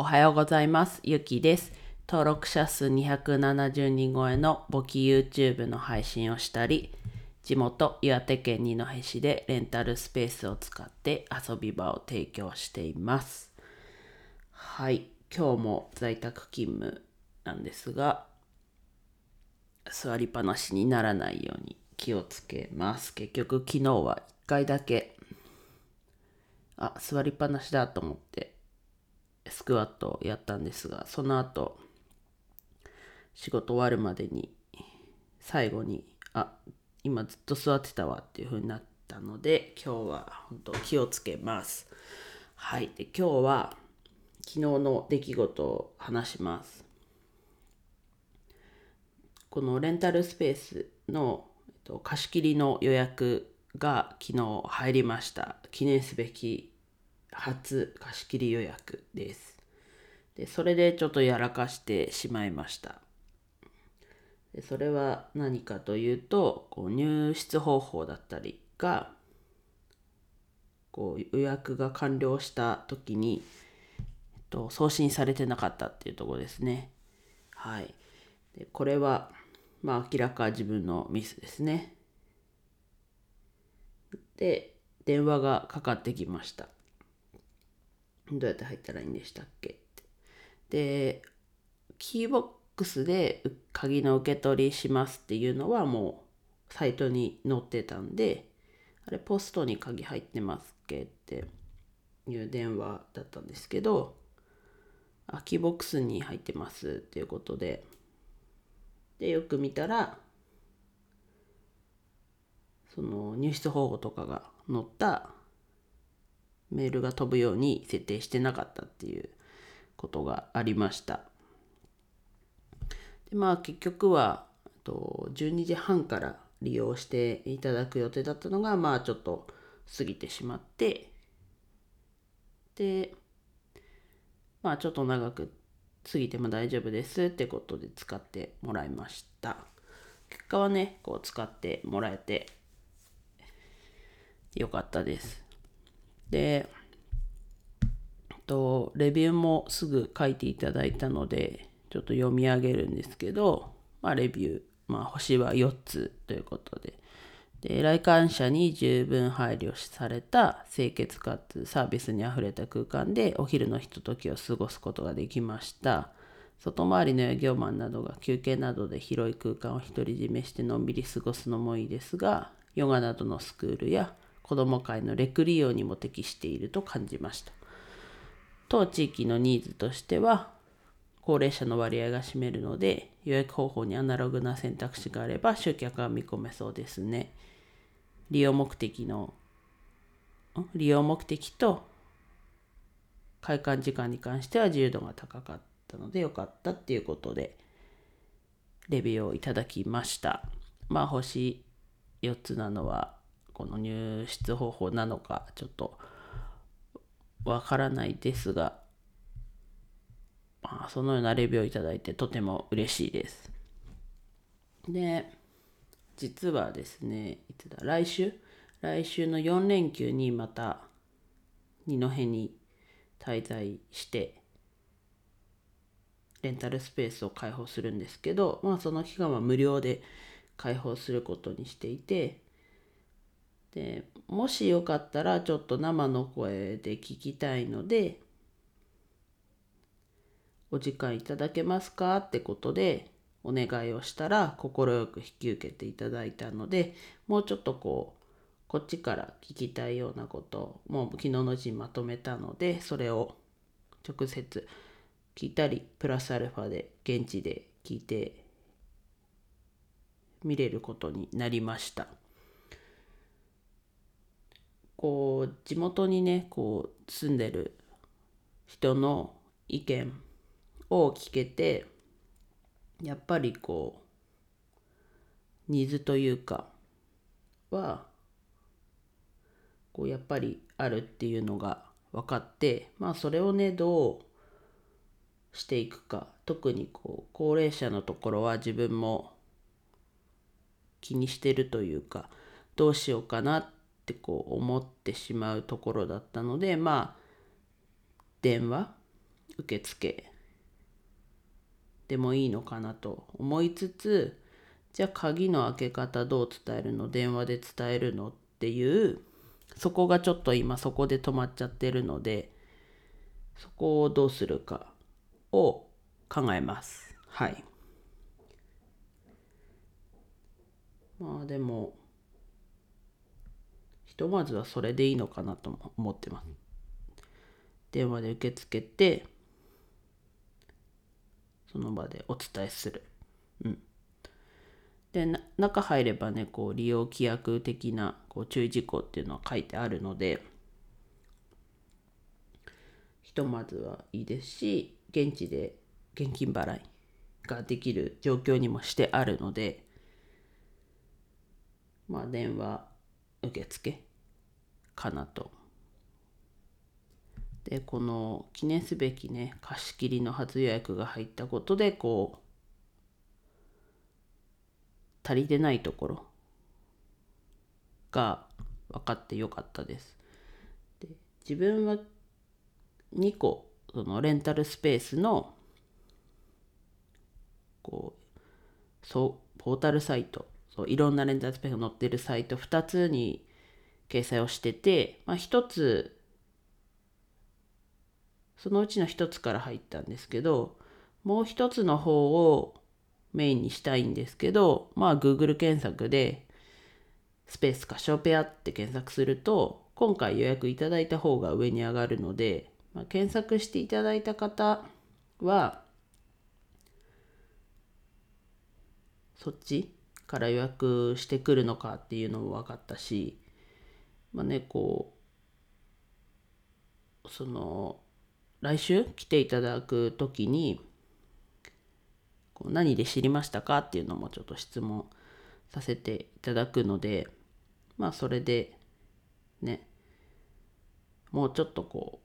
おはようございます。ゆきです。登録者数270人超えの簿記 YouTube の配信をしたり、地元岩手県二戸市でレンタルスペースを使って遊び場を提供しています。はい、今日も在宅勤務なんですが、座りっぱなしにならないように気をつけます。結局昨日は1回だけ、あ、座りっぱなしだと思ってクワットやったんですが、その後、仕事終わるまでに、最後に、あ、今ずっと座ってたわっていう風になったので、今日は本当気をつけます。はい。で、今日は昨日の出来事を話します。このレンタルスペースのえっと貸し切りの予約が昨日入りました。記念すべき初貸し切り予約です。でそれでちょっとやらかしてしまいました。でそれは何かというとこう入室方法だったりがこう予約が完了した時に、えっと、送信されてなかったっていうところですね。はい。でこれはまあ明らか自分のミスですね。で電話がかかってきました。どうやって入ったらいいんでしたっけ？で、キーボックスで鍵の受け取りしますっていうのはもうサイトに載ってたんで、あれポストに鍵入ってますっけっていう電話だったんですけど、あ、キーボックスに入ってますっていうことで、で、よく見たら、その入室方法とかが載ったメールが飛ぶように設定してなかったっていうことがありました。でまあ結局はと12時半から利用していただく予定だったのがまあちょっと過ぎてしまってでまあちょっと長く過ぎても大丈夫ですってことで使ってもらいました。結果はねこう使ってもらえてよかったです。で、と、レビューもすぐ書いていただいたので、ちょっと読み上げるんですけど、まあ、レビュー、まあ、星は4つということで、で、来館者に十分配慮された清潔かつサービスにあふれた空間でお昼のひとときを過ごすことができました。外回りの営業マンなどが休憩などで広い空間を独り占めしてのんびり過ごすのもいいですが、ヨガなどのスクールや子ども会のレク利用にも適していると感じました。当地域のニーズとしては、高齢者の割合が占めるので、予約方法にアナログな選択肢があれば集客が見込めそうですね。利用目的の、利用目的と開館時間に関しては自由度が高かったのでよかったっていうことで、レビューをいただきました。まあ、星4つなのは、この入室方法なのかちょっとわからないですが、まあ、そのようなレビューをいただいてとても嬉しいです。で、実はですね、いつだ、来週？来週の4連休にまた二戸に滞在して、レンタルスペースを開放するんですけど、まあその期間は無料で開放することにしていて、でもしよかったらちょっと生の声で聞きたいのでお時間いただけますかってことでお願いをしたら快く引き受けていただいたのでもうちょっとこうこっちから聞きたいようなことをもう昨日のうちにまとめたのでそれを直接聞いたりプラスアルファで現地で聞いて見れることになりました。こう地元にねこう住んでる人の意見を聞けてやっぱりこうニーズというかはこうやっぱりあるっていうのが分かってまあそれをねどうしていくか特にこう高齢者のところは自分も気にしてるというかどうしようかなってってこう思ってしまうところだったのでまあ電話受付。でもいいのかなと思いつつじゃあ鍵の開け方どう伝えるの？電話で伝えるの？っていうそこがちょっと今そこで止まっちゃってるのでそこをどうするかを考えます。はい。まあでもひとまずはそれでいいのかなと思ってます電話で受け付けてその場でお伝えする。うん、で中入ればねこう利用規約的なこう注意事項っていうのは書いてあるのでひとまずはいいですし現地で現金払いができる状況にもしてあるのでまあ電話受付かなとでこの記念すべきね貸し切りの初予約が入ったことでこう足りてないところが分かってよかったです。で自分は2個そのレンタルスペースのこうそうポータルサイトそういろんなレンタルスペースが載ってるサイト2つに掲載をしてて、まあ、1つそのうちの一つから入ったんですけど、もう一つの方をメインにしたいんですけど、まあ Google 検索でスペースかショペアって検索すると、今回予約いただいた方が上に上がるので、まあ、検索していただいた方は、そっちから予約してくるのかっていうのも分かったし、まあね、こう、その、来週来ていただく時にこう何で知りましたかっていうのもちょっと質問させていただくのでまあそれでねもうちょっとこ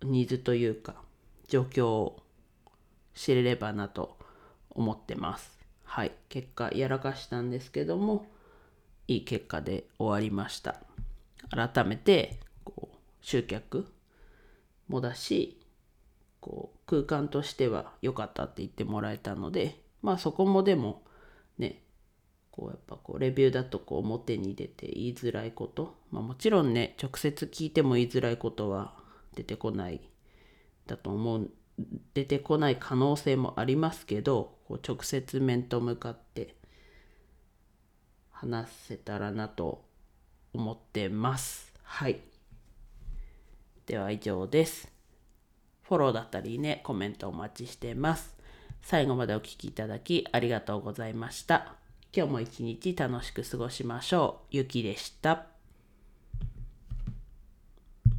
うニーズというか状況を知れればなと思ってます。はい。結果やらかしたんですけどもいい結果で終わりました。改めてこう集客もだしこう空間としては良かったって言ってもらえたのでまあそこもでもねこうやっぱこうレビューだとこう表に出て言いづらいこと、まあ、もちろんね直接聞いても言いづらいことは出てこないだと思う出てこない可能性もありますけどこう直接面と向かって話せたらなと思ってます。はい。では以上です。フォローだったりね、コメントお待ちしてます。最後までお聴きいただきありがとうございました。今日も一日楽しく過ごしましょう。ゆきでした。